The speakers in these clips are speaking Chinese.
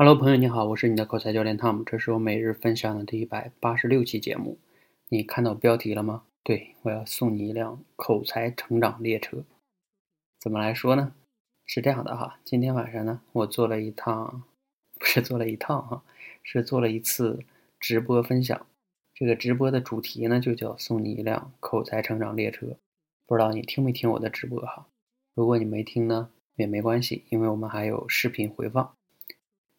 Hello，朋友你好，我是你的口才教练 Tom，这是我每日分享的第一百八十六期节目。你看到标题了吗？对我要送你一辆口才成长列车。怎么来说呢？是这样的哈，今天晚上呢，我做了一趟，不是做了一趟哈，是做了一次直播分享。这个直播的主题呢，就叫送你一辆口才成长列车。不知道你听没听我的直播哈？如果你没听呢，也没关系，因为我们还有视频回放。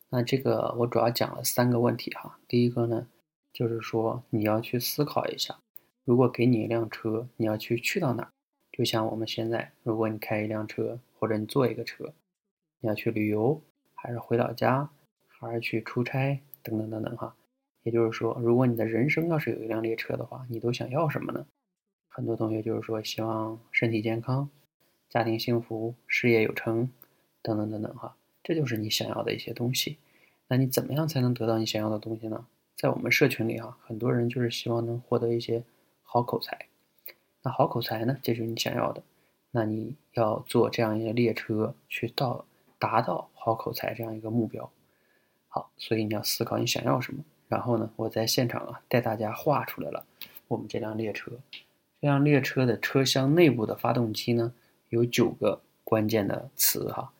那这个我主要讲了三个问题哈。第一个呢，就是说你要去思考一下，如果给你一辆车，你要去去到哪儿？就像我们现在，如果你开一辆车，或者你坐一个车，你要去旅游，还是回老家，还是去出差，等等等等哈。也就是说，如果你的人生要是有一辆列车的话，你都想要什么呢？很多同学就是说希望身体健康、家庭幸福、事业有成，等等等等哈。这就是你想要的一些东西，那你怎么样才能得到你想要的东西呢？在我们社群里啊，很多人就是希望能获得一些好口才。那好口才呢，这就是你想要的。那你要坐这样一个列车去到达到好口才这样一个目标。好，所以你要思考你想要什么。然后呢，我在现场啊带大家画出来了我们这辆列车。这辆列车的车厢内部的发动机呢，有九个关键的词哈。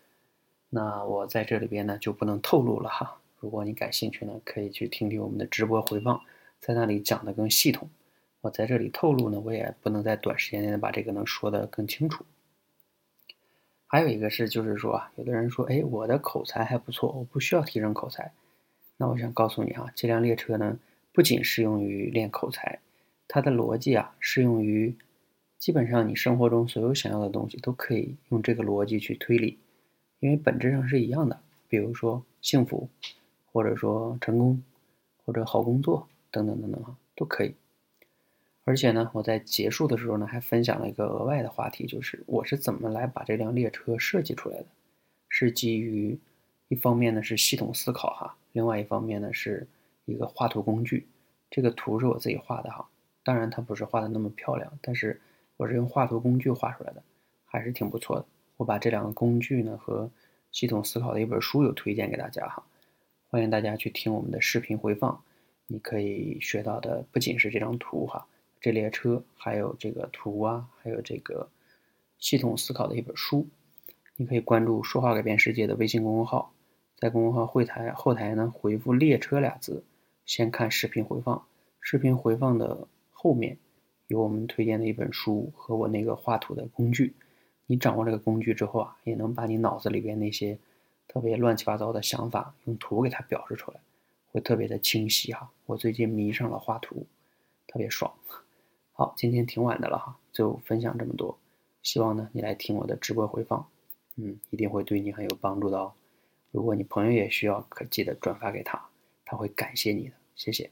那我在这里边呢就不能透露了哈。如果你感兴趣呢，可以去听听我们的直播回放，在那里讲的更系统。我在这里透露呢，我也不能在短时间内把这个能说的更清楚。还有一个是，就是说啊，有的人说，哎，我的口才还不错，我不需要提升口才。那我想告诉你啊，这辆列车呢，不仅适用于练口才，它的逻辑啊，适用于基本上你生活中所有想要的东西都可以用这个逻辑去推理。因为本质上是一样的，比如说幸福，或者说成功，或者好工作等等等等哈，都可以。而且呢，我在结束的时候呢，还分享了一个额外的话题，就是我是怎么来把这辆列车设计出来的，是基于一方面呢是系统思考哈，另外一方面呢是一个画图工具。这个图是我自己画的哈，当然它不是画的那么漂亮，但是我是用画图工具画出来的，还是挺不错的。我把这两个工具呢和系统思考的一本书有推荐给大家哈，欢迎大家去听我们的视频回放，你可以学到的不仅是这张图哈，这列车还有这个图啊，还有这个系统思考的一本书，你可以关注“说话改变世界”的微信公众号，在公众号后台后台呢回复“列车”俩字，先看视频回放，视频回放的后面有我们推荐的一本书和我那个画图的工具。你掌握这个工具之后啊，也能把你脑子里边那些特别乱七八糟的想法用图给它表示出来，会特别的清晰哈。我最近迷上了画图，特别爽。好，今天挺晚的了哈，就分享这么多。希望呢你来听我的直播回放，嗯，一定会对你很有帮助的哦。如果你朋友也需要，可记得转发给他，他会感谢你的。谢谢。